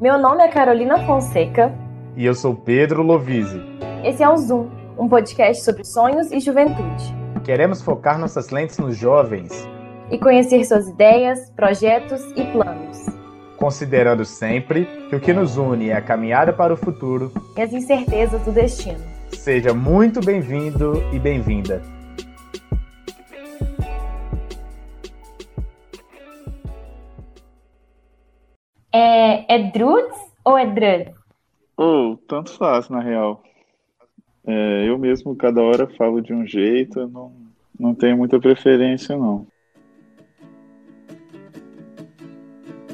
Meu nome é Carolina Fonseca. E eu sou Pedro Lovise. Esse é o Zoom, um podcast sobre sonhos e juventude. Queremos focar nossas lentes nos jovens e conhecer suas ideias, projetos e planos. Considerando sempre que o que nos une é a caminhada para o futuro e as incertezas do destino. Seja muito bem-vindo e bem-vinda. É, é Druds ou é Drud? Oh, tanto faz, na real. É, eu mesmo, cada hora, falo de um jeito, não, não tenho muita preferência, não.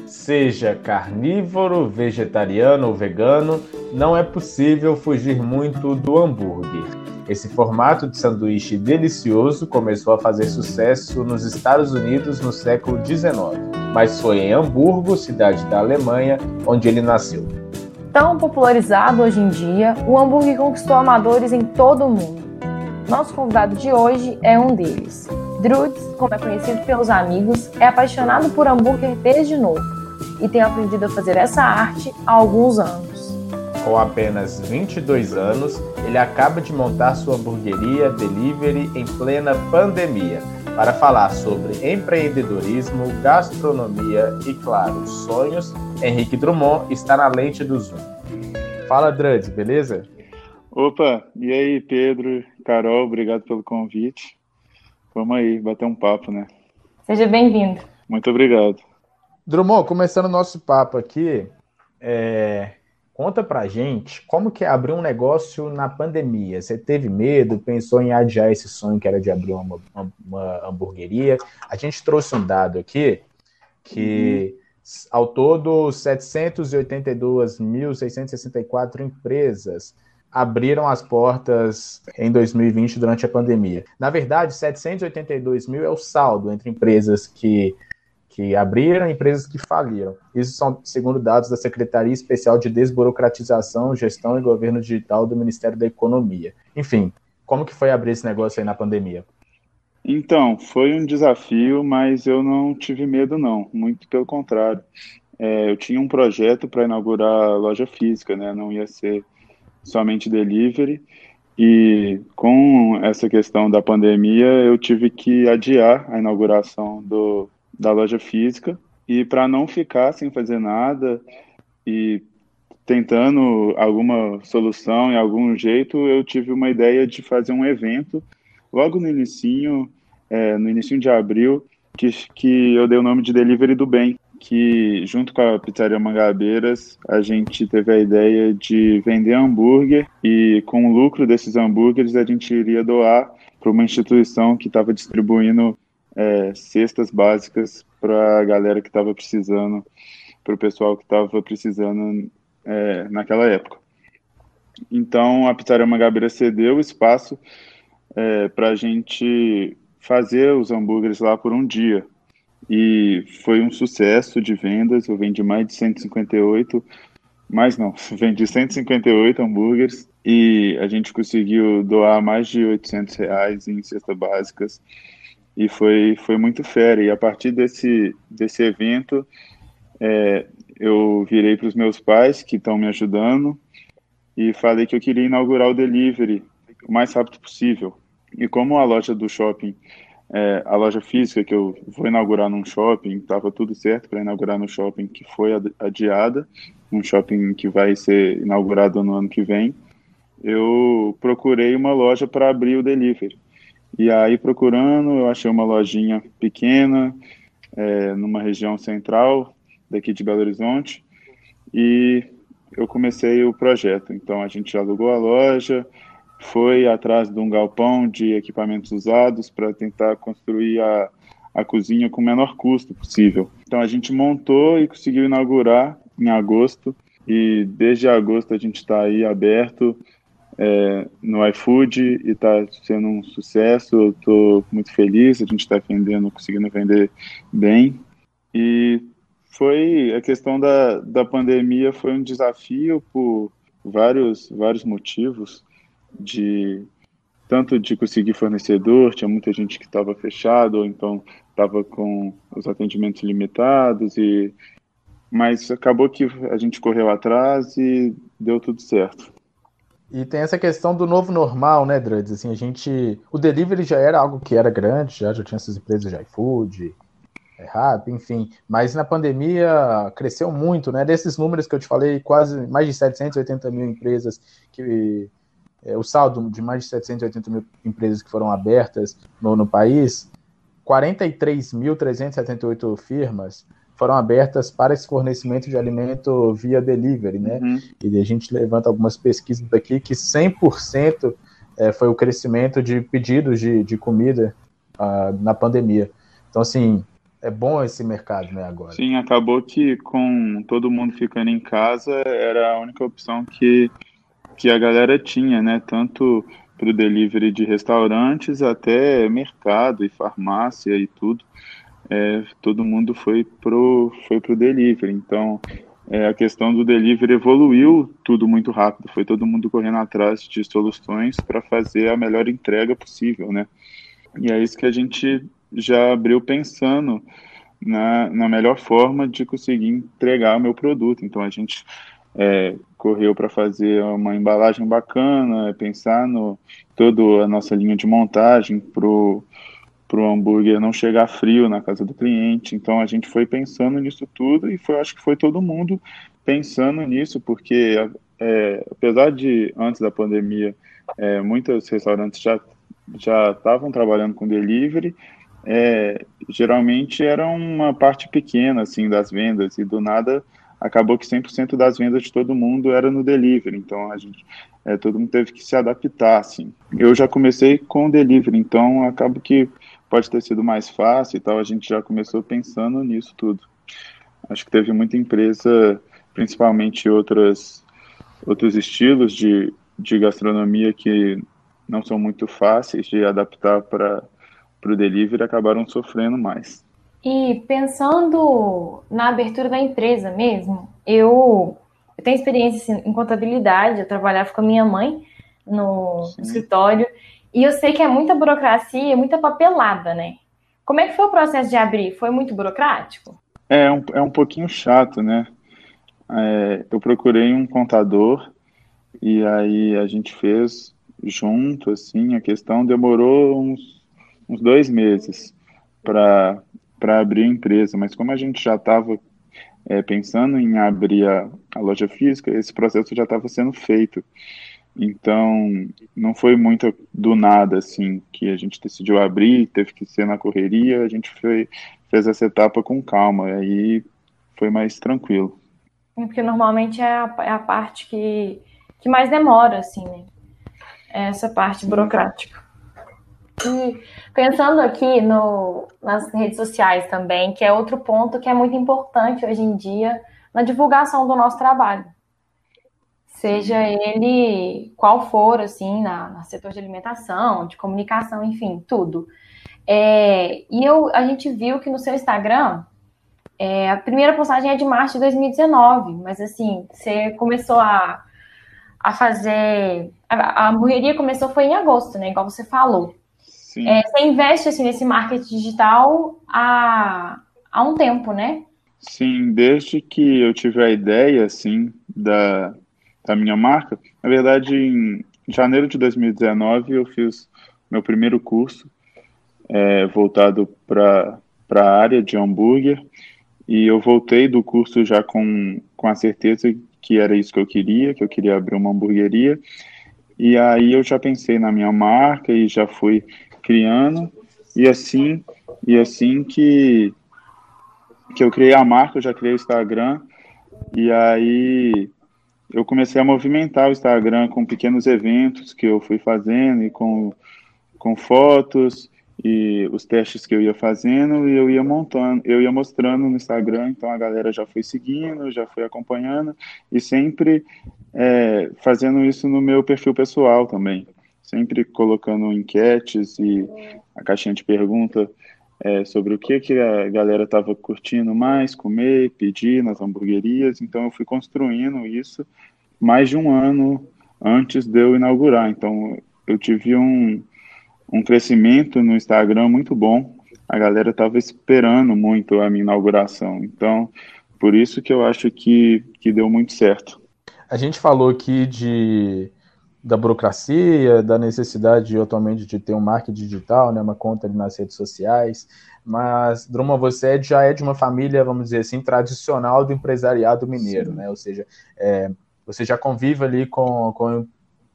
Seja carnívoro, vegetariano ou vegano, não é possível fugir muito do hambúrguer. Esse formato de sanduíche delicioso começou a fazer sucesso nos Estados Unidos no século XIX, mas foi em Hamburgo, cidade da Alemanha, onde ele nasceu. Tão popularizado hoje em dia, o hambúrguer conquistou amadores em todo o mundo. Nosso convidado de hoje é um deles. Druds, como é conhecido pelos amigos, é apaixonado por hambúrguer desde novo e tem aprendido a fazer essa arte há alguns anos. Com apenas 22 anos, ele acaba de montar sua hamburgueria delivery em plena pandemia para falar sobre empreendedorismo, gastronomia e, claro, sonhos. Henrique Drummond está na lente do Zoom. Fala, Druds, beleza? Opa, e aí, Pedro, Carol, obrigado pelo convite. Vamos aí, bater um papo, né? Seja bem-vindo. Muito obrigado. Drummond, começando o nosso papo aqui, é... conta pra gente como que é abrir um negócio na pandemia. Você teve medo, pensou em adiar esse sonho que era de abrir uma, uma, uma hamburgueria? A gente trouxe um dado aqui que, uhum. ao todo, 782.664 empresas abriram as portas em 2020 durante a pandemia. Na verdade, 782 mil é o saldo entre empresas que que abriram, empresas que faliram. Isso são, segundo dados da Secretaria Especial de Desburocratização, Gestão e Governo Digital do Ministério da Economia. Enfim, como que foi abrir esse negócio aí na pandemia? Então, foi um desafio, mas eu não tive medo não, muito pelo contrário. É, eu tinha um projeto para inaugurar loja física, né? Não ia ser somente delivery. E com essa questão da pandemia, eu tive que adiar a inauguração do, da loja física. E para não ficar sem fazer nada e tentando alguma solução em algum jeito, eu tive uma ideia de fazer um evento logo no início, é, no início de abril, que, que eu dei o nome de Delivery do Bem, que junto com a Pizzaria Mangabeiras, a gente teve a ideia de vender hambúrguer e com o lucro desses hambúrgueres a gente iria doar para uma instituição que estava distribuindo é, cestas básicas para a galera que estava precisando, para o pessoal que estava precisando é, naquela época. Então, a Pizzaria Mangabeira cedeu espaço é, para a gente fazer os hambúrgueres lá por um dia. E foi um sucesso de vendas, eu vendi mais de 158, mais não, vendi 158 hambúrgueres e a gente conseguiu doar mais de 800 reais em cestas básicas e foi, foi muito fera. E a partir desse, desse evento, é, eu virei para os meus pais, que estão me ajudando, e falei que eu queria inaugurar o delivery o mais rápido possível. E como a loja do shopping, é, a loja física que eu vou inaugurar num shopping, estava tudo certo para inaugurar no shopping que foi adiada, um shopping que vai ser inaugurado no ano que vem, eu procurei uma loja para abrir o delivery. E aí, procurando, eu achei uma lojinha pequena, é, numa região central daqui de Belo Horizonte, e eu comecei o projeto. Então, a gente alugou a loja, foi atrás de um galpão de equipamentos usados para tentar construir a, a cozinha com o menor custo possível. Então, a gente montou e conseguiu inaugurar em agosto, e desde agosto a gente está aí aberto é, no iFood e está sendo um sucesso. Eu estou muito feliz, a gente está vendendo, conseguindo vender bem. E foi a questão da, da pandemia foi um desafio por vários vários motivos de tanto de conseguir fornecedor, tinha muita gente que estava fechado, ou então estava com os atendimentos limitados e mas acabou que a gente correu atrás e deu tudo certo. E tem essa questão do novo normal, né, Druds? Assim, a gente. O delivery já era algo que era grande, já, já tinha essas empresas de iFood, errado, enfim. Mas na pandemia cresceu muito, né? Desses números que eu te falei, quase mais de 780 mil empresas que. É, o saldo de mais de 780 mil empresas que foram abertas no, no país, 43.378 firmas foram abertas para esse fornecimento de alimento via delivery, né? Uhum. E a gente levanta algumas pesquisas aqui que 100% é, foi o crescimento de pedidos de, de comida uh, na pandemia. Então, assim, é bom esse mercado, né, agora. Sim, acabou que com todo mundo ficando em casa, era a única opção que, que a galera tinha, né? Tanto para o delivery de restaurantes até mercado e farmácia e tudo é, todo mundo foi pro, foi pro delivery. Então, é, a questão do delivery evoluiu tudo muito rápido. Foi todo mundo correndo atrás de soluções para fazer a melhor entrega possível, né? E é isso que a gente já abriu pensando na, na melhor forma de conseguir entregar o meu produto. Então, a gente é, correu para fazer uma embalagem bacana, pensar no toda a nossa linha de montagem pro para o hambúrguer não chegar frio na casa do cliente. Então a gente foi pensando nisso tudo e foi, acho que foi todo mundo pensando nisso, porque é, apesar de antes da pandemia é, muitos restaurantes já já estavam trabalhando com delivery, é, geralmente era uma parte pequena assim das vendas e do nada acabou que 100% das vendas de todo mundo era no delivery. Então a gente é, todo mundo teve que se adaptar assim. Eu já comecei com delivery, então acabo que pode ter sido mais fácil e tal, a gente já começou pensando nisso tudo. Acho que teve muita empresa, principalmente outras, outros estilos de, de gastronomia que não são muito fáceis de adaptar para o delivery, acabaram sofrendo mais. E pensando na abertura da empresa mesmo, eu, eu tenho experiência assim, em contabilidade, eu trabalhava com a minha mãe no Sim. escritório, e eu sei que é muita burocracia, muita papelada, né? Como é que foi o processo de abrir? Foi muito burocrático? É um, é um pouquinho chato, né? É, eu procurei um contador e aí a gente fez junto, assim, a questão demorou uns, uns dois meses para abrir a empresa, mas como a gente já estava é, pensando em abrir a, a loja física, esse processo já estava sendo feito. Então, não foi muito do nada, assim, que a gente decidiu abrir, teve que ser na correria, a gente foi, fez essa etapa com calma, aí foi mais tranquilo. Porque normalmente é a, é a parte que, que mais demora, assim, né? É essa parte Sim. burocrática. E pensando aqui no, nas redes sociais também, que é outro ponto que é muito importante hoje em dia na divulgação do nosso trabalho seja ele qual for, assim, na, na setor de alimentação, de comunicação, enfim, tudo. É, e eu, a gente viu que no seu Instagram, é, a primeira postagem é de março de 2019, mas assim, você começou a, a fazer. A, a hamburgueria começou foi em agosto, né? Igual você falou. É, você investe assim, nesse marketing digital há, há um tempo, né? Sim, desde que eu tive a ideia, assim, da, da minha marca. Na verdade, em janeiro de 2019, eu fiz meu primeiro curso é, voltado para a área de hambúrguer e eu voltei do curso já com, com a certeza que era isso que eu queria, que eu queria abrir uma hamburgueria. E aí eu já pensei na minha marca e já fui criando. E assim, e assim que, que eu criei a marca, eu já criei o Instagram. E aí eu comecei a movimentar o Instagram com pequenos eventos que eu fui fazendo e com, com fotos e os testes que eu ia fazendo e eu ia montando, eu ia mostrando no Instagram, então a galera já foi seguindo, já foi acompanhando e sempre é, fazendo isso no meu perfil pessoal também, sempre colocando enquetes e a caixinha de pergunta é, sobre o que, que a galera estava curtindo mais comer, pedir nas hamburguerias. Então, eu fui construindo isso mais de um ano antes de eu inaugurar. Então, eu tive um, um crescimento no Instagram muito bom. A galera estava esperando muito a minha inauguração. Então, Por isso que eu acho que, que deu muito certo. A gente falou aqui de da burocracia, da necessidade atualmente de ter um marketing digital, né, uma conta nas redes sociais, mas Drummond, você já é de uma família, vamos dizer assim, tradicional do empresariado mineiro, Sim. né? Ou seja, é, você já convive ali com, com,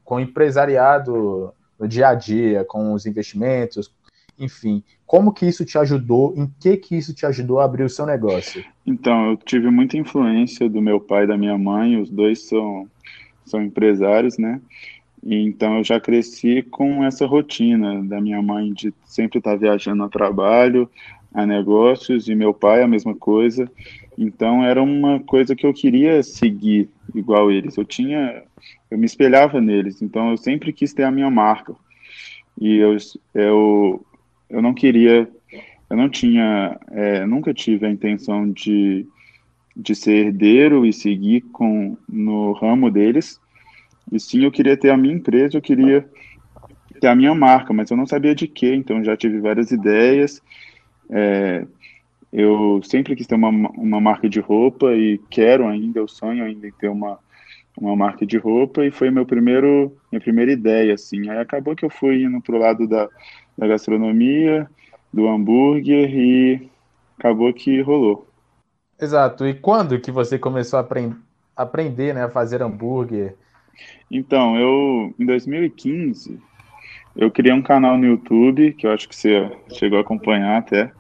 com o empresariado no dia a dia, com os investimentos, enfim. Como que isso te ajudou? Em que que isso te ajudou a abrir o seu negócio? Então, eu tive muita influência do meu pai e da minha mãe, os dois são, são empresários, né? Então eu já cresci com essa rotina da minha mãe de sempre estar viajando a trabalho, a negócios, e meu pai a mesma coisa. Então era uma coisa que eu queria seguir igual eles. Eu tinha, eu me espelhava neles. Então eu sempre quis ter a minha marca. E eu, eu, eu não queria, eu não tinha, é, nunca tive a intenção de, de ser herdeiro e seguir com no ramo deles e sim, eu queria ter a minha empresa, eu queria ter a minha marca, mas eu não sabia de quê, então já tive várias ideias. É, eu sempre quis ter uma, uma marca de roupa e quero ainda, eu sonho ainda em ter uma, uma marca de roupa e foi meu primeiro, minha primeira ideia, assim. Aí acabou que eu fui indo pro lado da, da gastronomia, do hambúrguer e acabou que rolou. Exato. E quando que você começou a aprend aprender né, a fazer hambúrguer? Então, eu em 2015 eu criei um canal no YouTube que eu acho que você chegou a acompanhar até,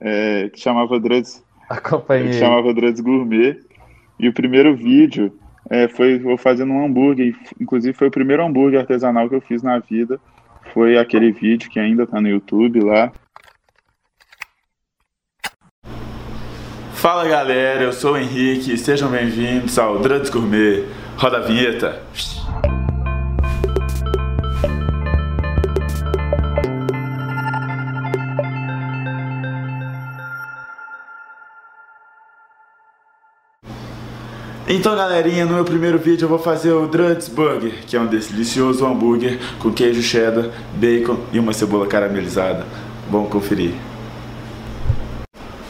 é, que chamava Drugs, Acompanhei. que chamava Drugs Gourmet. E o primeiro vídeo é, foi eu fazendo um hambúrguer, inclusive foi o primeiro hambúrguer artesanal que eu fiz na vida. Foi aquele vídeo que ainda está no YouTube lá. Fala galera, eu sou o Henrique, sejam bem-vindos ao Drugs Gourmet. Roda a vinheta. Então galerinha, no meu primeiro vídeo eu vou fazer o Druds Burger, que é um delicioso hambúrguer com queijo cheddar, bacon e uma cebola caramelizada. Vamos conferir.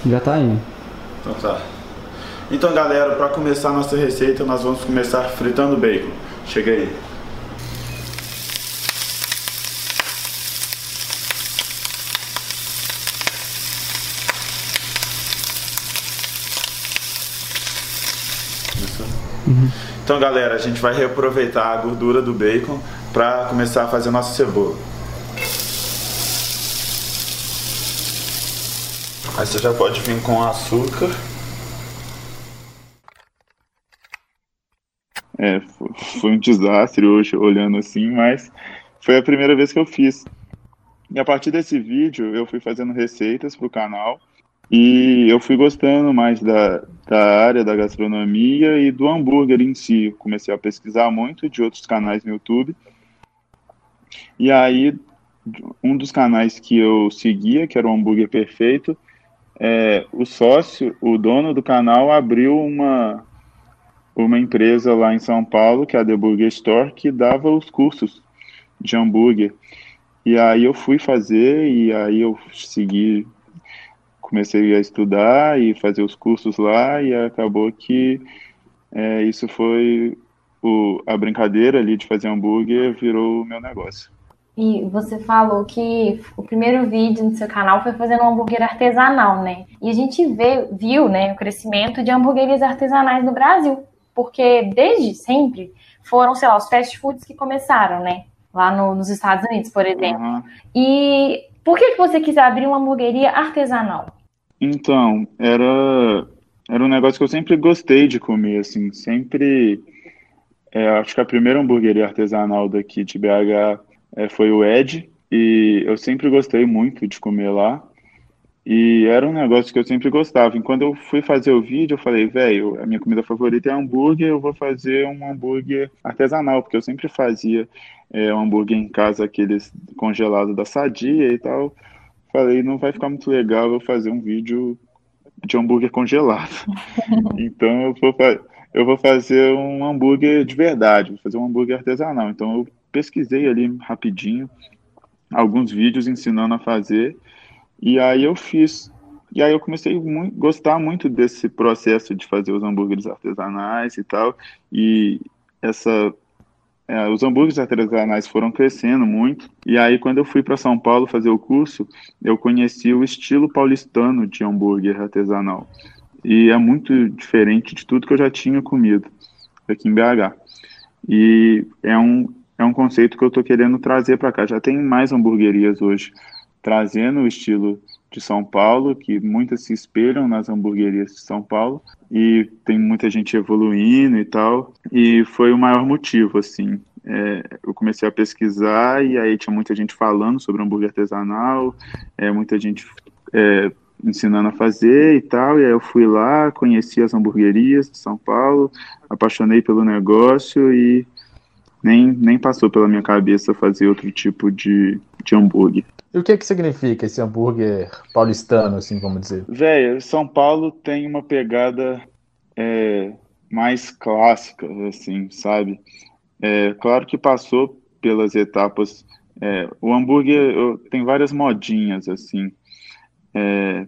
Já tá indo. Então tá. Então galera, para começar nossa receita, nós vamos começar fritando bacon. Chega aí. Uhum. Então galera, a gente vai reaproveitar a gordura do bacon para começar a fazer nossa cebola. Aí você já pode vir com açúcar. É, foi um desastre hoje olhando assim, mas foi a primeira vez que eu fiz. E a partir desse vídeo eu fui fazendo receitas para o canal e eu fui gostando mais da, da área da gastronomia e do hambúrguer em si. comecei a pesquisar muito de outros canais no YouTube. E aí, um dos canais que eu seguia, que era o Hambúrguer Perfeito, é, o sócio, o dono do canal, abriu uma, uma empresa lá em São Paulo, que é a The Burger Store, que dava os cursos de hambúrguer. E aí eu fui fazer, e aí eu segui, comecei a estudar e fazer os cursos lá, e acabou que é, isso foi o, a brincadeira ali de fazer hambúrguer, virou o meu negócio. E você falou que o primeiro vídeo no seu canal foi fazendo um hambúrguer artesanal, né? E a gente vê, viu né, o crescimento de hambúrgueres artesanais no Brasil porque desde sempre foram, sei lá, os fast foods que começaram, né? Lá no, nos Estados Unidos, por exemplo. Uhum. E por que, que você quis abrir uma hamburgueria artesanal? Então, era, era um negócio que eu sempre gostei de comer, assim, sempre... É, acho que a primeira hamburgueria artesanal daqui de BH é, foi o Ed, e eu sempre gostei muito de comer lá. E era um negócio que eu sempre gostava. E quando eu fui fazer o vídeo, eu falei, velho, a minha comida favorita é hambúrguer, eu vou fazer um hambúrguer artesanal, porque eu sempre fazia é, um hambúrguer em casa, aqueles congelados da Sadia e tal. Falei, não vai ficar muito legal eu fazer um vídeo de hambúrguer congelado. então eu vou, eu vou fazer um hambúrguer de verdade, vou fazer um hambúrguer artesanal. Então eu pesquisei ali rapidinho alguns vídeos ensinando a fazer e aí eu fiz. E aí eu comecei a gostar muito desse processo de fazer os hambúrgueres artesanais e tal. E essa é, os hambúrgueres artesanais foram crescendo muito. E aí, quando eu fui para São Paulo fazer o curso, eu conheci o estilo paulistano de hambúrguer artesanal. E é muito diferente de tudo que eu já tinha comido aqui em BH. E é um, é um conceito que eu estou querendo trazer para cá. Já tem mais hamburguerias hoje trazendo o estilo de São Paulo, que muitas se espelham nas hamburguerias de São Paulo, e tem muita gente evoluindo e tal, e foi o maior motivo, assim. É, eu comecei a pesquisar e aí tinha muita gente falando sobre hambúrguer artesanal, é, muita gente é, ensinando a fazer e tal, e aí eu fui lá, conheci as hamburguerias de São Paulo, apaixonei pelo negócio e nem, nem passou pela minha cabeça fazer outro tipo de, de hambúrguer. E o que que significa esse hambúrguer paulistano, assim, vamos dizer? Velho, São Paulo tem uma pegada é, mais clássica, assim, sabe? É, claro que passou pelas etapas. É, o hambúrguer eu, tem várias modinhas, assim. É,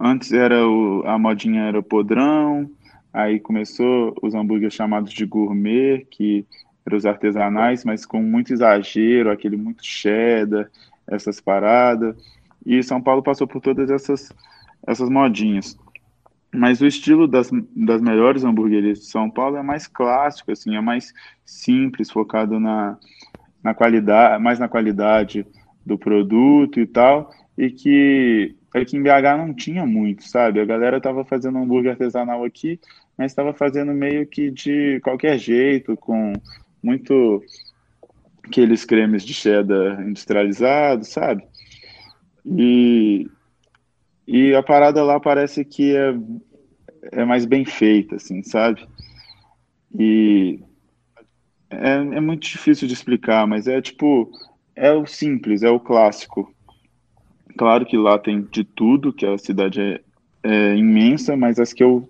antes era o, a modinha era podrão, aí começou os hambúrgueres chamados de gourmet, que eram os artesanais, mas com muito exagero, aquele muito cheddar, essas paradas. E São Paulo passou por todas essas, essas modinhas. Mas o estilo das, das melhores hamburguerias de São Paulo é mais clássico, assim, é mais simples, focado na, na qualidade, mais na qualidade do produto e tal, e que aqui em BH não tinha muito, sabe? A galera tava fazendo hambúrguer artesanal aqui, mas estava fazendo meio que de qualquer jeito, com muito aqueles cremes de cheddar industrializados, sabe? E, e a parada lá parece que é, é mais bem feita, assim, sabe? E é, é muito difícil de explicar, mas é tipo, é o simples, é o clássico. Claro que lá tem de tudo, que a cidade é, é imensa, mas as que eu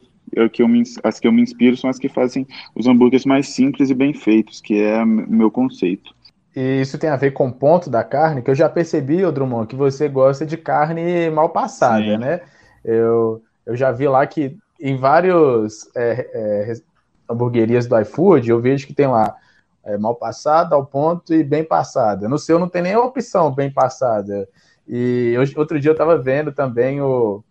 que eu me, as que eu me inspiro são as que fazem os hambúrgueres mais simples e bem feitos, que é meu conceito. E isso tem a ver com o ponto da carne, que eu já percebi, Drummond, que você gosta de carne mal passada, Sim. né? Eu, eu já vi lá que em vários é, é, hamburguerias do iFood, eu vejo que tem lá é, mal passada, ao ponto e bem passada. No seu não tem nem a opção bem passada. E eu, outro dia eu tava vendo também o,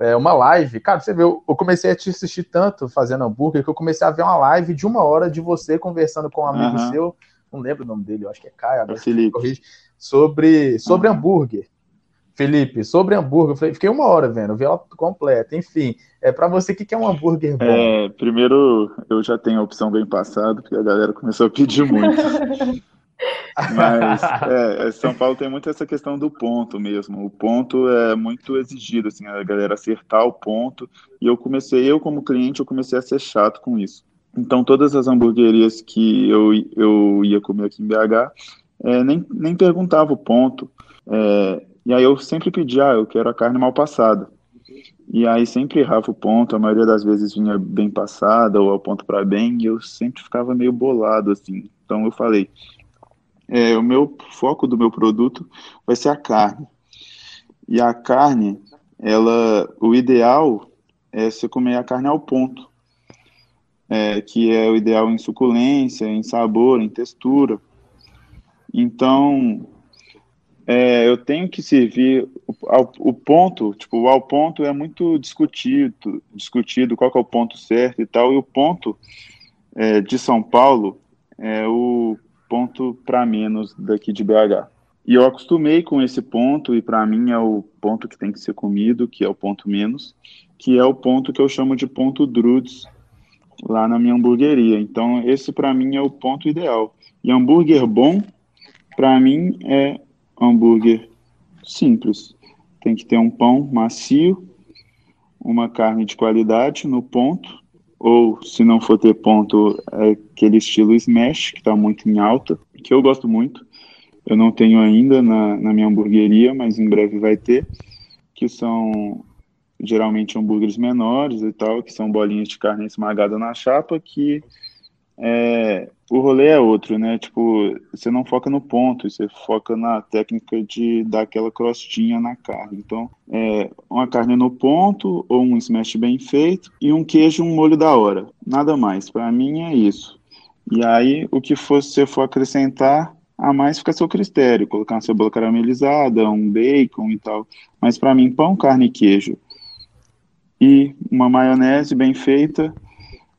é, uma live. Cara, você viu, eu comecei a te assistir tanto fazendo hambúrguer que eu comecei a ver uma live de uma hora de você conversando com um amigo uhum. seu não lembro o nome dele, eu acho que é Caio, agora é Felipe. sobre, sobre uhum. hambúrguer. Felipe, sobre hambúrguer, eu fiquei uma hora vendo, vi ela completa. Enfim, é para você, o que, que é um hambúrguer bom? É, primeiro, eu já tenho a opção bem passada, porque a galera começou a pedir muito. Mas é, é, São Paulo tem muito essa questão do ponto mesmo. O ponto é muito exigido, assim, a galera acertar o ponto. E eu comecei, eu como cliente, eu comecei a ser chato com isso. Então, todas as hamburguerias que eu, eu ia comer aqui em BH, é, nem, nem perguntava o ponto. É, e aí eu sempre pedia, ah, eu quero a carne mal passada. E aí sempre errava o ponto, a maioria das vezes vinha bem passada ou ao ponto para bem, e eu sempre ficava meio bolado, assim. Então eu falei, é, o meu foco do meu produto vai ser a carne. E a carne, ela, o ideal é você comer a carne ao ponto é, que é o ideal em suculência, em sabor, em textura. Então, é, eu tenho que servir ao, o ponto, tipo, ao ponto é muito discutido, discutido qual é o ponto certo e tal, e o ponto é, de São Paulo é o ponto para menos daqui de BH. E eu acostumei com esse ponto, e para mim é o ponto que tem que ser comido, que é o ponto menos, que é o ponto que eu chamo de ponto Drudes, lá na minha hamburgueria. Então, esse para mim é o ponto ideal. E hambúrguer bom, para mim, é hambúrguer simples. Tem que ter um pão macio, uma carne de qualidade no ponto, ou se não for ter ponto, é aquele estilo smash, que está muito em alta, que eu gosto muito. Eu não tenho ainda na, na minha hamburgueria, mas em breve vai ter, que são geralmente hambúrgueres menores e tal, que são bolinhas de carne esmagada na chapa, que é, o rolê é outro, né? Tipo, você não foca no ponto, você foca na técnica de dar aquela crostinha na carne. Então, é uma carne no ponto ou um smash bem feito e um queijo, um molho da hora. Nada mais. Para mim é isso. E aí, o que for, você for acrescentar, a mais fica a seu critério. Colocar uma cebola caramelizada, um bacon e tal. Mas para mim, pão, carne e queijo e uma maionese bem feita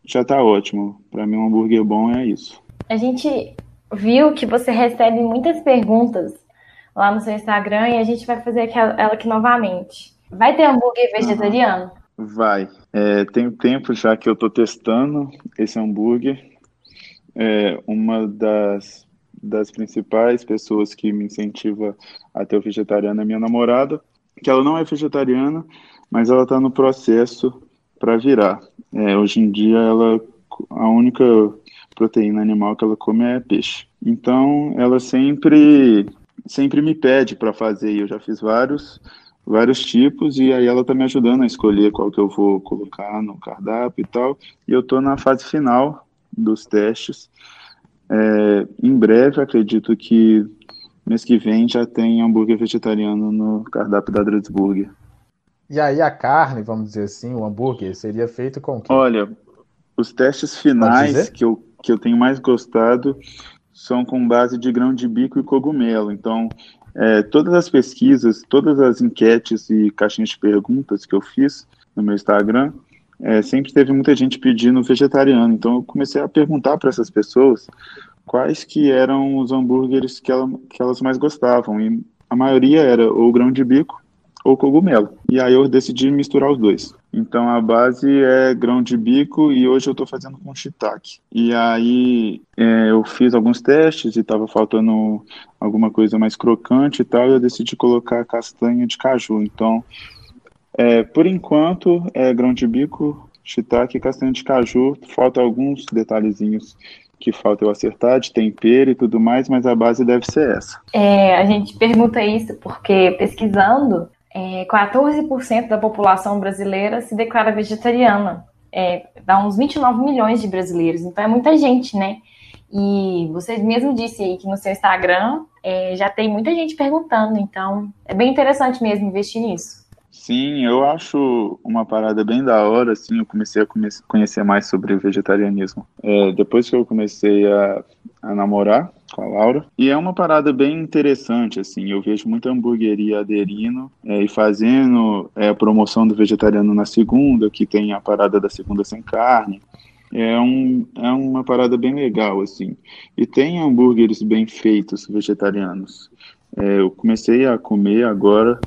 já tá ótimo. Para mim, um hambúrguer bom é isso. A gente viu que você recebe muitas perguntas lá no seu Instagram e a gente vai fazer ela aqui novamente. Vai ter hambúrguer vegetariano? Vai. É, tem tempo já que eu tô testando esse hambúrguer. É, uma das, das principais pessoas que me incentiva a ter o vegetariano é minha namorada, que ela não é vegetariana, mas ela está no processo para virar. É, hoje em dia, ela a única proteína animal que ela come é peixe. Então, ela sempre sempre me pede para fazer. Eu já fiz vários vários tipos e aí ela está me ajudando a escolher qual que eu vou colocar no cardápio e tal. E eu estou na fase final dos testes. É, em breve, acredito que mês que vem já tem hambúrguer vegetariano no cardápio da Dredsburger. E aí a carne, vamos dizer assim, o hambúrguer, seria feito com o quê? Olha, os testes finais que eu, que eu tenho mais gostado são com base de grão de bico e cogumelo. Então, é, todas as pesquisas, todas as enquetes e caixinhas de perguntas que eu fiz no meu Instagram, é, sempre teve muita gente pedindo vegetariano. Então, eu comecei a perguntar para essas pessoas quais que eram os hambúrgueres que, ela, que elas mais gostavam. E a maioria era ou grão de bico ou cogumelo. E aí eu decidi misturar os dois. Então a base é grão de bico e hoje eu estou fazendo com shiitake. E aí é, eu fiz alguns testes e estava faltando alguma coisa mais crocante e tal, e eu decidi colocar castanha de caju. Então, é, por enquanto, é grão de bico, shiitake e castanha de caju. Falta alguns detalhezinhos que falta eu acertar, de tempero e tudo mais, mas a base deve ser essa. É, a gente pergunta isso porque pesquisando, é, 14% da população brasileira se declara vegetariana. É, dá uns 29 milhões de brasileiros, então é muita gente, né? E você mesmo disse aí que no seu Instagram é, já tem muita gente perguntando, então é bem interessante mesmo investir nisso. Sim, eu acho uma parada bem da hora, assim, eu comecei a conhecer mais sobre vegetarianismo. É, depois que eu comecei a, a namorar com a Laura, e é uma parada bem interessante, assim, eu vejo muita hamburgueria aderindo é, e fazendo é, a promoção do vegetariano na segunda, que tem a parada da segunda sem carne, é, um, é uma parada bem legal, assim. E tem hambúrgueres bem feitos vegetarianos. É, eu comecei a comer agora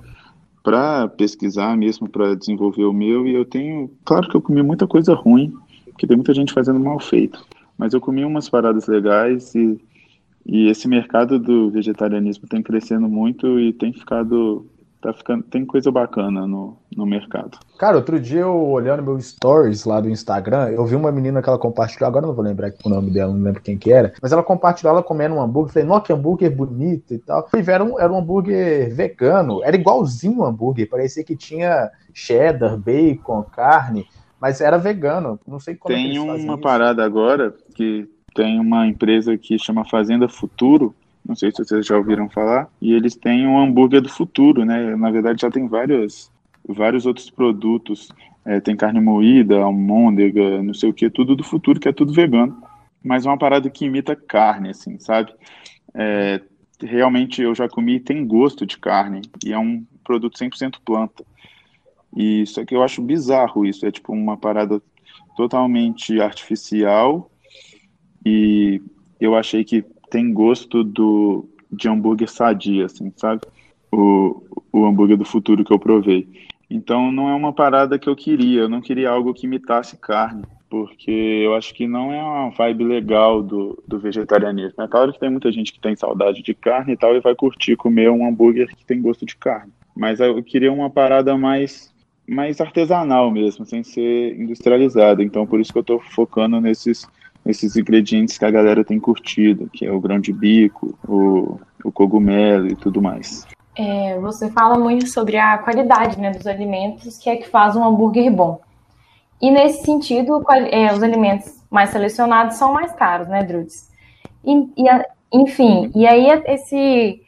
para pesquisar mesmo, para desenvolver o meu, e eu tenho, claro que eu comi muita coisa ruim, porque tem muita gente fazendo mal feito, mas eu comi umas paradas legais e, e esse mercado do vegetarianismo tem crescendo muito e tem ficado tá ficando, tem coisa bacana no, no mercado. Cara, outro dia eu olhando meu stories lá do Instagram, eu vi uma menina que ela compartilhou, agora não vou lembrar o nome dela, não lembro quem que era, mas ela compartilhou ela comendo um hambúrguer, falei, nossa, que hambúrguer bonito e tal. E era um, era um hambúrguer vegano, era igualzinho o hambúrguer, parecia que tinha cheddar, bacon, carne, mas era vegano, não sei como Tem é uma parada agora que tem uma empresa que chama Fazenda Futuro, não sei se vocês já ouviram falar, e eles têm um hambúrguer do futuro, né? Na verdade já tem vários, vários outros produtos, é, tem carne moída, almôndega, não sei o que, tudo do futuro, que é tudo vegano, mas é uma parada que imita carne, assim, sabe? É, realmente eu já comi tem gosto de carne, e é um produto 100% planta. E isso aqui eu acho bizarro isso, é tipo uma parada totalmente artificial e eu achei que tem gosto do, de hambúrguer sadia, assim, sabe? O, o hambúrguer do futuro que eu provei. Então não é uma parada que eu queria, eu não queria algo que imitasse carne, porque eu acho que não é uma vibe legal do, do vegetarianismo. É claro que tem muita gente que tem saudade de carne e tal e vai curtir comer um hambúrguer que tem gosto de carne. Mas eu queria uma parada mais mais artesanal mesmo, sem ser industrializada. Então por isso que eu estou focando nesses esses ingredientes que a galera tem curtido, que é o grão de bico, o, o cogumelo e tudo mais. É, você fala muito sobre a qualidade né, dos alimentos, que é que faz um hambúrguer bom. E nesse sentido, é, os alimentos mais selecionados são mais caros, né, Drudes? E, e a, enfim, e aí esse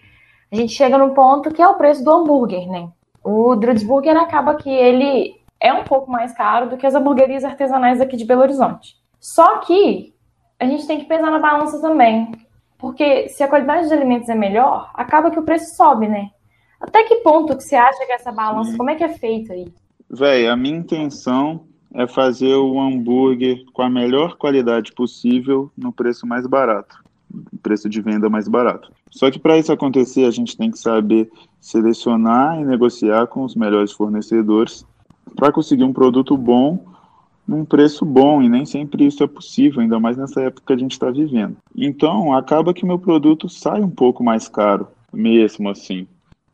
a gente chega no ponto que é o preço do hambúrguer, né? O Drudes Burger acaba que ele é um pouco mais caro do que as hamburguerias artesanais aqui de Belo Horizonte. Só que a gente tem que pesar na balança também, porque se a qualidade de alimentos é melhor, acaba que o preço sobe, né? Até que ponto que você acha que essa balança, como é que é feita aí? Véi, a minha intenção é fazer o hambúrguer com a melhor qualidade possível no preço mais barato, preço de venda mais barato. Só que para isso acontecer, a gente tem que saber selecionar e negociar com os melhores fornecedores para conseguir um produto bom num preço bom e nem sempre isso é possível, ainda mais nessa época que a gente está vivendo. Então, acaba que meu produto sai um pouco mais caro, mesmo assim.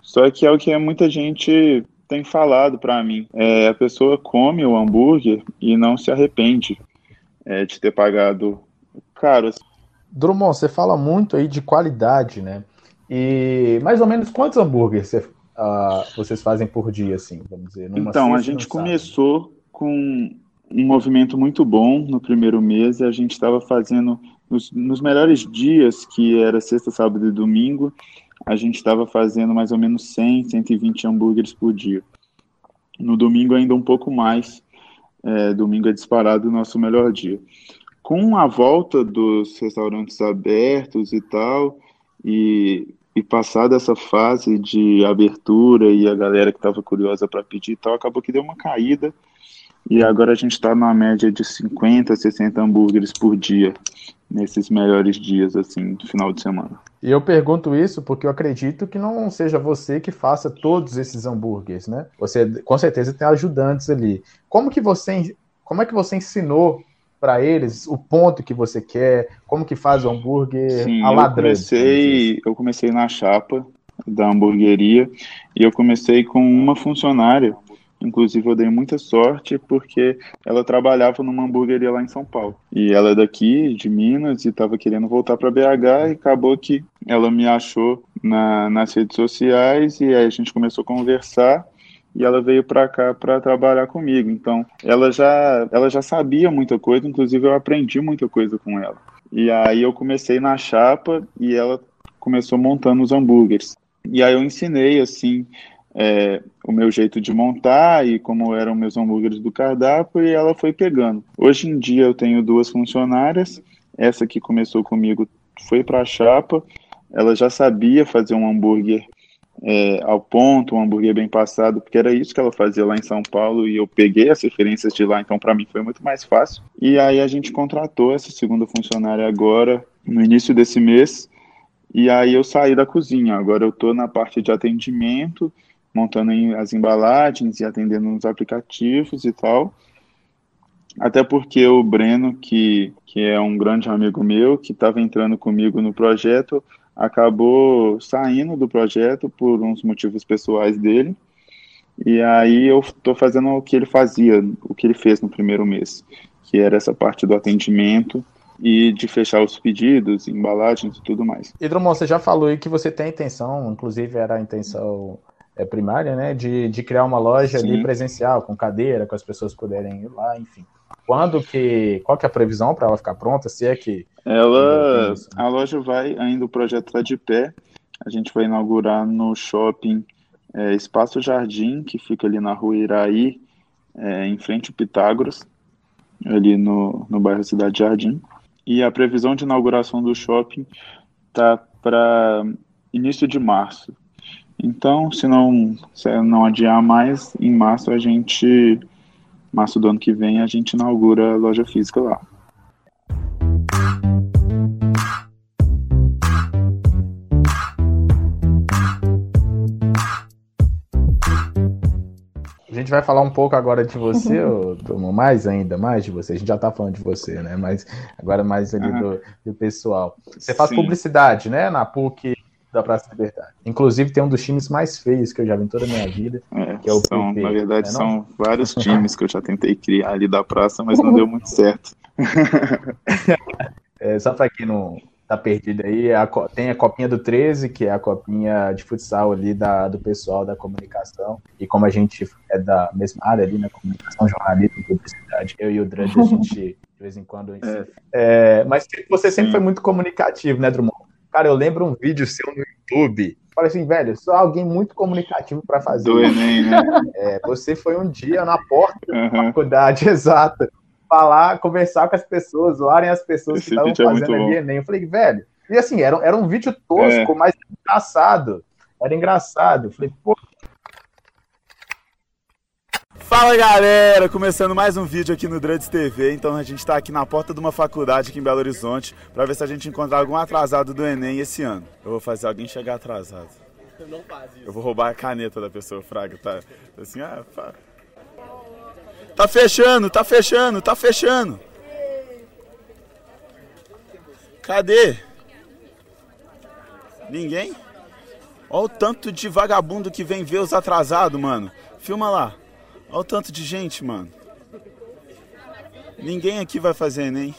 Só que é o que muita gente tem falado para mim. É, a pessoa come o hambúrguer e não se arrepende é, de ter pagado caro. Drummond, você fala muito aí de qualidade, né? E mais ou menos quantos hambúrgueres você, uh, vocês fazem por dia, assim, vamos dizer? então, a gente começou com um movimento muito bom no primeiro mês a gente estava fazendo nos, nos melhores dias, que era sexta, sábado e domingo, a gente estava fazendo mais ou menos 100, 120 hambúrgueres por dia. No domingo, ainda um pouco mais. É, domingo é disparado o nosso melhor dia. Com a volta dos restaurantes abertos e tal, e, e passada essa fase de abertura e a galera que estava curiosa para pedir e tal, acabou que deu uma caída. E agora a gente está na média de 50, 60 hambúrgueres por dia nesses melhores dias, assim, do final de semana. E eu pergunto isso porque eu acredito que não seja você que faça todos esses hambúrgueres, né? Você com certeza tem ajudantes ali. Como que você, como é que você ensinou para eles o ponto que você quer? Como que faz o hambúrguer Sim, a eu comecei, eu comecei na chapa da hamburgueria e eu comecei com uma funcionária Inclusive, eu dei muita sorte porque ela trabalhava numa hamburgueria lá em São Paulo. E ela é daqui, de Minas, e estava querendo voltar para BH. E acabou que ela me achou na, nas redes sociais. E aí a gente começou a conversar. E ela veio para cá para trabalhar comigo. Então, ela já, ela já sabia muita coisa. Inclusive, eu aprendi muita coisa com ela. E aí eu comecei na chapa e ela começou montando os hambúrgueres. E aí eu ensinei, assim, é, o meu jeito de montar e como eram meus hambúrgueres do cardápio e ela foi pegando. Hoje em dia eu tenho duas funcionárias, essa que começou comigo foi para a chapa, ela já sabia fazer um hambúrguer é, ao ponto, um hambúrguer bem passado, porque era isso que ela fazia lá em São Paulo e eu peguei as referências de lá, então para mim foi muito mais fácil. E aí a gente contratou essa segunda funcionária agora, no início desse mês, e aí eu saí da cozinha. Agora eu estou na parte de atendimento montando as embalagens e atendendo nos aplicativos e tal. Até porque o Breno, que, que é um grande amigo meu, que estava entrando comigo no projeto, acabou saindo do projeto por uns motivos pessoais dele. E aí eu estou fazendo o que ele fazia, o que ele fez no primeiro mês, que era essa parte do atendimento e de fechar os pedidos, embalagens e tudo mais. Drummond, você já falou aí que você tem a intenção, inclusive era a intenção é, primária, né, de, de criar uma loja Sim. ali presencial, com cadeira, com as pessoas puderem ir lá, enfim. Quando que, qual que é a previsão para ela ficar pronta, se é que... Ela, a loja vai, ainda o projeto está de pé, a gente vai inaugurar no shopping é, Espaço Jardim, que fica ali na rua Iraí, é, em frente ao Pitágoras, ali no, no bairro Cidade Jardim. E a previsão de inauguração do shopping tá para início de março. Então, se não, se não adiar mais, em março a gente, março do ano que vem, a gente inaugura a loja física lá. A gente vai falar um pouco agora de você, Tomo, mais ainda, mais de você. A gente já tá falando de você, né? Mas agora mais ali uhum. do, do pessoal. Você faz Sim. publicidade, né? Na PUC da Praça da Liberdade. Inclusive, tem um dos times mais feios que eu já vi em toda a minha vida, é, que é o são, PP, Na verdade, é são vários times que eu já tentei criar ali da praça, mas não deu muito certo. é, só para quem não tá perdido aí, a, tem a copinha do 13, que é a copinha de futsal ali da, do pessoal da comunicação. E como a gente é da mesma área ali, na né, comunicação, jornalismo, publicidade, eu e o Dredd, a gente De vez em quando. É. É, mas você sempre Sim. foi muito comunicativo, né, Drummond? Cara, eu lembro um vídeo seu no YouTube. Falei assim, velho, sou alguém muito comunicativo para fazer. Do Enem, né? É, você foi um dia na porta uhum. da faculdade, exato. Falar, conversar com as pessoas, zoarem as pessoas Esse que estavam é fazendo é ali Enem. Eu falei, velho. E assim, era, era um vídeo tosco, é. mas engraçado. Era engraçado. Eu falei, pô, Fala galera, começando mais um vídeo aqui no Druds TV. Então a gente está aqui na porta de uma faculdade aqui em Belo Horizonte para ver se a gente encontrar algum atrasado do Enem esse ano. Eu vou fazer alguém chegar atrasado. Eu não faz isso. Eu vou roubar a caneta da pessoa, Fraga. Tá assim, ah, pá. Tá fechando, tá fechando, tá fechando. Cadê? Ninguém? Olha o tanto de vagabundo que vem ver os atrasados, mano. Filma lá. Olha o tanto de gente, mano. Ninguém aqui vai fazer Enem.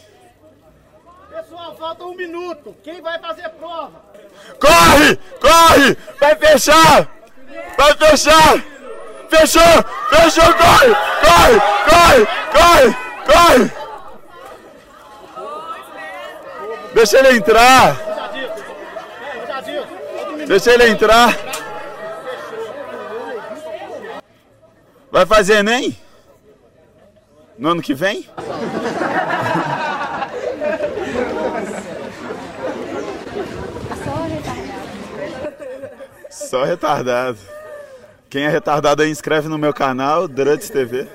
Pessoal, falta um minuto. Quem vai fazer prova? Corre! Corre! Vai fechar! Vai fechar! Fechou! Fechou! Corre! Corre! Corre! Corre! Corre! Deixa ele entrar! Deixa ele entrar! Vai fazer Enem? No ano que vem? Só retardado. Quem é retardado aí, inscreve no meu canal, Druds TV.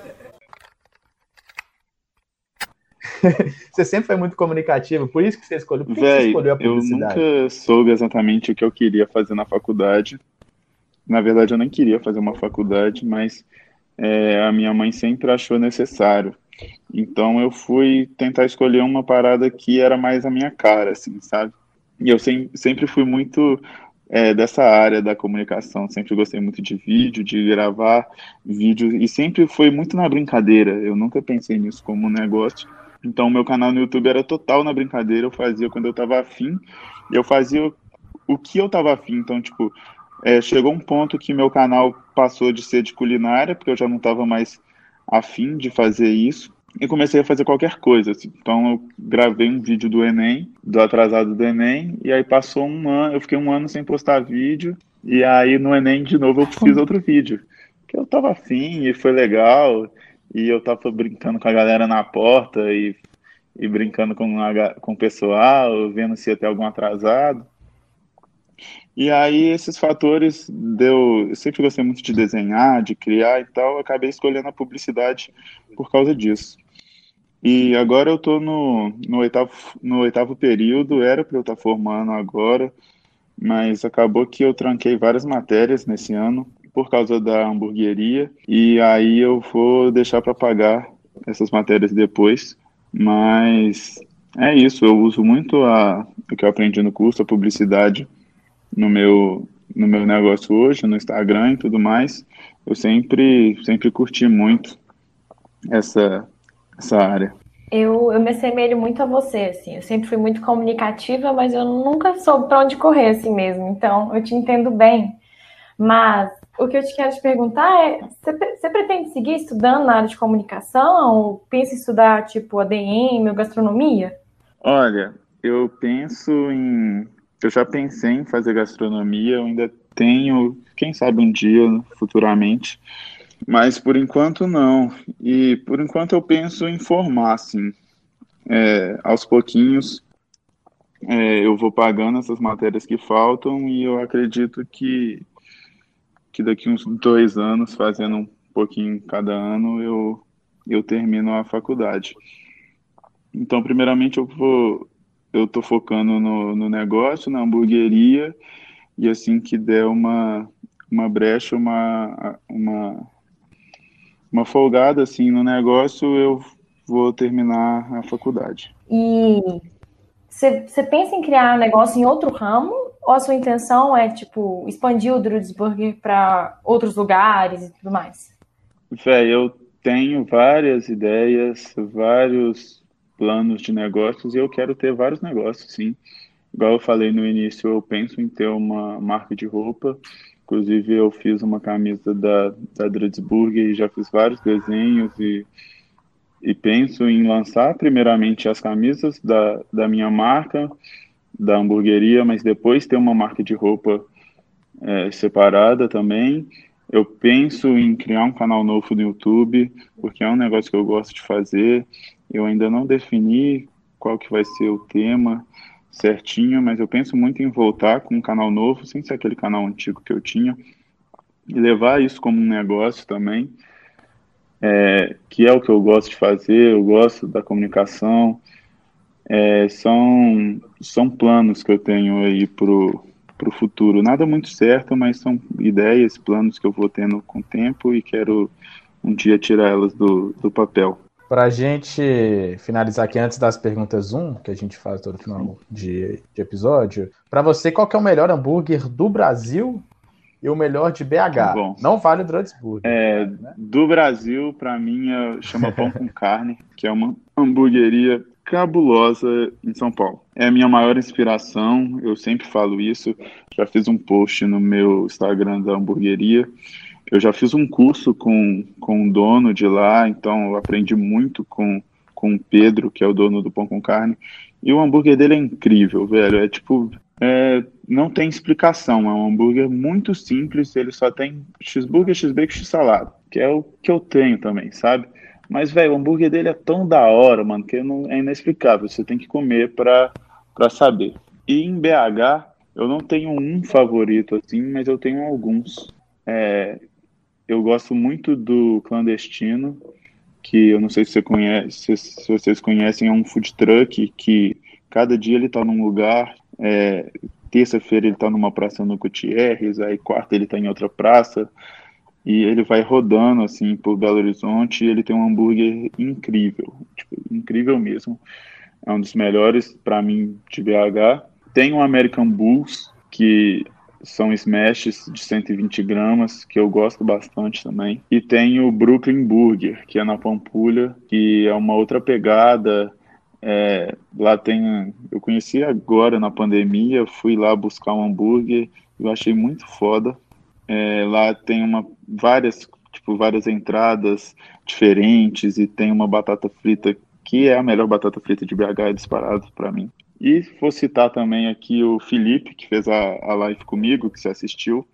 você sempre foi muito comunicativo, por isso que você escolheu, por que Véi, você escolheu a publicidade? Eu nunca soube exatamente o que eu queria fazer na faculdade. Na verdade, eu nem queria fazer uma faculdade, mas é, a minha mãe sempre achou necessário. Então eu fui tentar escolher uma parada que era mais a minha cara, assim, sabe? E eu sem, sempre fui muito é, dessa área da comunicação, sempre gostei muito de vídeo, de gravar vídeo, e sempre foi muito na brincadeira. Eu nunca pensei nisso como um negócio. Então, meu canal no YouTube era total na brincadeira, eu fazia quando eu tava afim, eu fazia o que eu tava afim. Então, tipo, é, chegou um ponto que meu canal passou de ser de culinária, porque eu já não estava mais afim de fazer isso, e comecei a fazer qualquer coisa. Assim. Então eu gravei um vídeo do Enem, do atrasado do Enem, e aí passou um ano, eu fiquei um ano sem postar vídeo, e aí no Enem de novo eu fiz outro vídeo. Que eu tava afim e foi legal, e eu tava brincando com a galera na porta e, e brincando com, a, com o pessoal, vendo se ia ter algum atrasado. E aí esses fatores deu, eu sempre gostei muito de desenhar, de criar e tal, acabei escolhendo a publicidade por causa disso. E agora eu estou no, no, oitavo, no oitavo período, era para eu estar tá formando agora, mas acabou que eu tranquei várias matérias nesse ano por causa da hamburgueria, e aí eu vou deixar para pagar essas matérias depois, mas é isso, eu uso muito a, o que eu aprendi no curso, a publicidade, no meu, no meu negócio hoje, no Instagram e tudo mais, eu sempre, sempre curti muito essa, essa área. Eu, eu me assemelho muito a você, assim. Eu sempre fui muito comunicativa, mas eu nunca soube para onde correr, assim mesmo. Então, eu te entendo bem. Mas o que eu te quero te perguntar é: você, você pretende seguir estudando na área de comunicação? Ou pensa em estudar, tipo, ADM ou gastronomia? Olha, eu penso em eu já pensei em fazer gastronomia, eu ainda tenho, quem sabe um dia, futuramente, mas por enquanto não. E por enquanto eu penso em formar, assim, é, aos pouquinhos. É, eu vou pagando essas matérias que faltam e eu acredito que, que daqui uns dois anos, fazendo um pouquinho cada ano, eu, eu termino a faculdade. Então, primeiramente, eu vou eu estou focando no, no negócio, na hamburgueria, e assim que der uma, uma brecha, uma, uma, uma folgada assim no negócio, eu vou terminar a faculdade. E você pensa em criar um negócio em outro ramo? Ou a sua intenção é, tipo, expandir o Drudes Burger para outros lugares e tudo mais? Véi, eu tenho várias ideias, vários planos de negócios e eu quero ter vários negócios, sim. Igual eu falei no início, eu penso em ter uma marca de roupa. Inclusive, eu fiz uma camisa da, da Dredsburg e já fiz vários desenhos e e penso em lançar primeiramente as camisas da, da minha marca, da hamburgueria, mas depois ter uma marca de roupa é, separada também. Eu penso em criar um canal novo no YouTube, porque é um negócio que eu gosto de fazer. Eu ainda não defini qual que vai ser o tema certinho, mas eu penso muito em voltar com um canal novo, sem ser aquele canal antigo que eu tinha, e levar isso como um negócio também, é, que é o que eu gosto de fazer, eu gosto da comunicação, é, são, são planos que eu tenho aí pro, pro futuro, nada muito certo, mas são ideias, planos que eu vou tendo com o tempo e quero um dia tirar elas do, do papel. Para a gente finalizar aqui antes das perguntas 1, que a gente faz todo final de, de episódio, para você, qual que é o melhor hambúrguer do Brasil e o melhor de BH. Bom, não vale o Drudsburg. É, né? Do Brasil, para mim, é, chama Pão com Carne, que é uma hamburgueria cabulosa em São Paulo. É a minha maior inspiração, eu sempre falo isso. Já fiz um post no meu Instagram da hamburgueria. Eu já fiz um curso com, com o dono de lá, então eu aprendi muito com, com o Pedro, que é o dono do Pão com Carne. E o hambúrguer dele é incrível, velho. É tipo, é, não tem explicação. É um hambúrguer muito simples. Ele só tem cheeseburger, x-bacon, x-salada, que é o que eu tenho também, sabe? Mas, velho, o hambúrguer dele é tão da hora, mano, que não, é inexplicável. Você tem que comer pra, pra saber. E em BH, eu não tenho um favorito assim, mas eu tenho alguns. É, eu gosto muito do Clandestino, que eu não sei se, você conhece, se vocês conhecem, é um food truck que cada dia ele tá num lugar é, terça-feira ele está numa praça no Gutierrez, aí quarta ele está em outra praça, e ele vai rodando assim por Belo Horizonte e ele tem um hambúrguer incrível, tipo, incrível mesmo. É um dos melhores para mim de BH. Tem o American Bulls, que são smashes de 120 gramas, que eu gosto bastante também. E tem o Brooklyn Burger, que é na Pampulha, que é uma outra pegada, é, lá tem. Eu conheci agora na pandemia, fui lá buscar um hambúrguer, eu achei muito foda. É, lá tem uma, várias, tipo, várias entradas diferentes e tem uma batata frita que é a melhor batata frita de BH, disparado para mim. E vou citar também aqui o Felipe, que fez a, a live comigo, que você assistiu.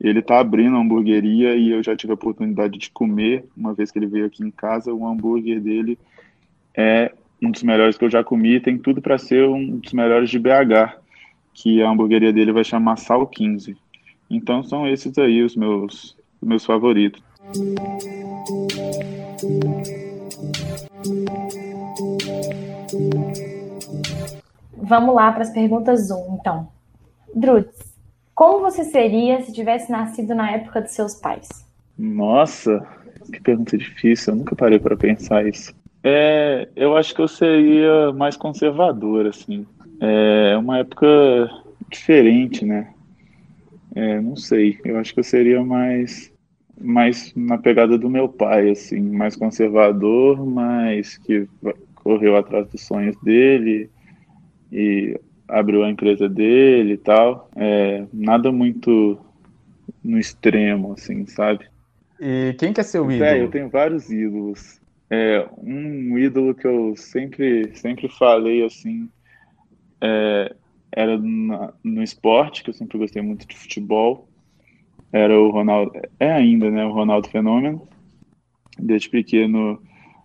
Ele está abrindo uma hamburgueria e eu já tive a oportunidade de comer, uma vez que ele veio aqui em casa, o hambúrguer dele é um dos melhores que eu já comi, tem tudo para ser um dos melhores de BH, que a hamburgueria dele vai chamar Sal 15. Então são esses aí os meus, meus favoritos. Vamos lá para as perguntas 1, então. Druts, como você seria se tivesse nascido na época dos seus pais? Nossa, que pergunta difícil, eu nunca parei para pensar isso. É, eu acho que eu seria mais conservador, assim. É uma época diferente, né? É, não sei. Eu acho que eu seria mais, mais na pegada do meu pai, assim, mais conservador, mas que correu atrás dos sonhos dele e abriu a empresa dele e tal. É, nada muito no extremo, assim, sabe? E quem quer ser o ídolo? É, eu tenho vários ídolos. É, um ídolo que eu sempre, sempre falei assim é, era na, no esporte, que eu sempre gostei muito de futebol. Era o Ronaldo, é ainda, né? O Ronaldo Fenômeno. Desde pequeno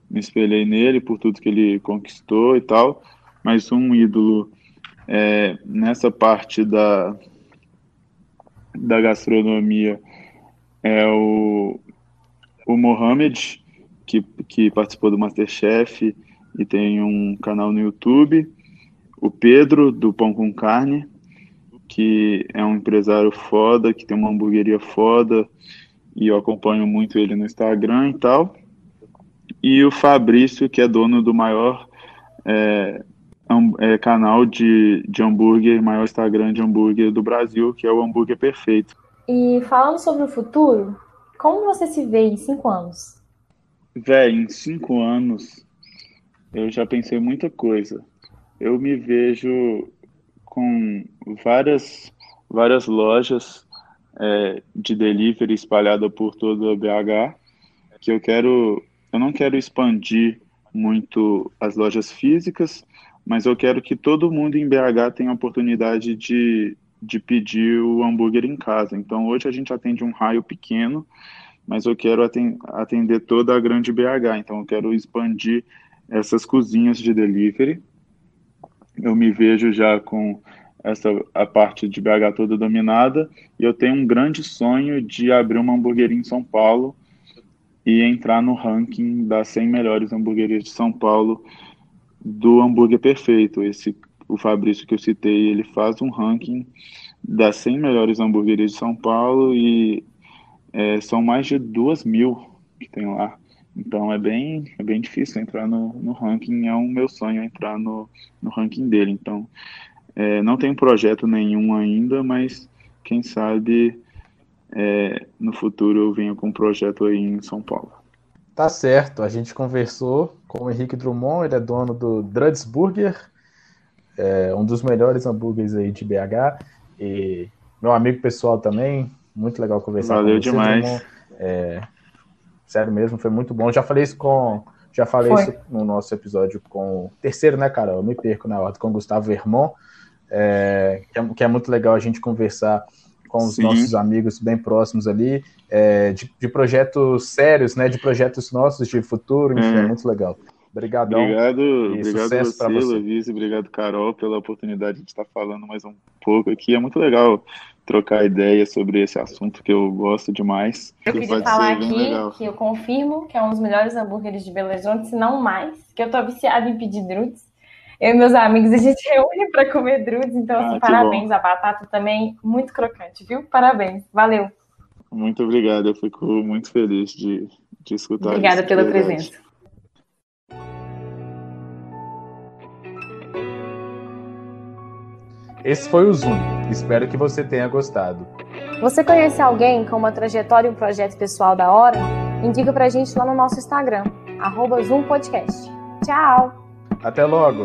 me espelhei nele por tudo que ele conquistou e tal. Mas um ídolo é, nessa parte da, da gastronomia é o, o Mohamed, que, que participou do Masterchef e tem um canal no YouTube. O Pedro, do Pão com Carne, que é um empresário foda, que tem uma hamburgueria foda, e eu acompanho muito ele no Instagram e tal. E o Fabrício, que é dono do maior é, é, canal de, de hambúrguer, maior Instagram de hambúrguer do Brasil, que é o Hambúrguer Perfeito. E falando sobre o futuro, como você se vê em cinco anos? Véi, em cinco anos eu já pensei muita coisa. Eu me vejo com várias, várias lojas é, de delivery espalhada por toda a BH, que eu quero eu não quero expandir muito as lojas físicas, mas eu quero que todo mundo em BH tenha a oportunidade de, de pedir o hambúrguer em casa. Então, hoje a gente atende um raio pequeno, mas eu quero atender toda a grande BH. Então, eu quero expandir essas cozinhas de delivery. Eu me vejo já com essa a parte de BH toda dominada e eu tenho um grande sonho de abrir uma hamburgueria em São Paulo e entrar no ranking das 100 melhores hamburguerias de São Paulo do hambúrguer perfeito. Esse o Fabrício que eu citei, ele faz um ranking das 100 melhores hamburguerias de São Paulo e é, são mais de duas mil que tem lá. Então é bem, é bem difícil entrar no, no ranking. É um meu sonho entrar no, no ranking dele. Então é, não tem projeto nenhum ainda, mas quem sabe é, no futuro eu venho com um projeto aí em São Paulo. Tá certo, a gente conversou com o Henrique Drummond, ele é dono do Druds Burger, é um dos melhores hambúrgueres aí de BH, e meu amigo pessoal também, muito legal conversar Valeu com você, demais. É, sério mesmo, foi muito bom. Já falei isso com. Já falei foi. isso no nosso episódio com o terceiro, né, cara? Eu me perco na ordem, com o Gustavo Vermont, é, que, é, que é muito legal a gente conversar com os Sim. nossos amigos bem próximos ali, é, de, de, projetos sérios, né? De projetos nossos de futuro, enfim, é, é muito legal. Obrigadão. Obrigado, obrigado você, você. Luiz, obrigado, Carol, pela oportunidade de estar falando mais um pouco aqui. É muito legal trocar ideia sobre esse assunto que eu gosto demais. Eu queria falar aqui legal. que eu confirmo que é um dos melhores hambúrgueres de Belo Horizonte, se não mais, que eu tô viciada em pedir drudes eu e meus amigos, a gente reúne para comer drudes, então, assim, ah, parabéns. Bom. A batata também muito crocante, viu? Parabéns. Valeu. Muito obrigado, eu fico muito feliz de, de escutar Obrigada isso, pela presença. Esse foi o Zoom. Espero que você tenha gostado. Você conhece alguém com uma trajetória e um projeto pessoal da hora? Indica pra gente lá no nosso Instagram, arroba Zoom Podcast. Tchau! Até logo!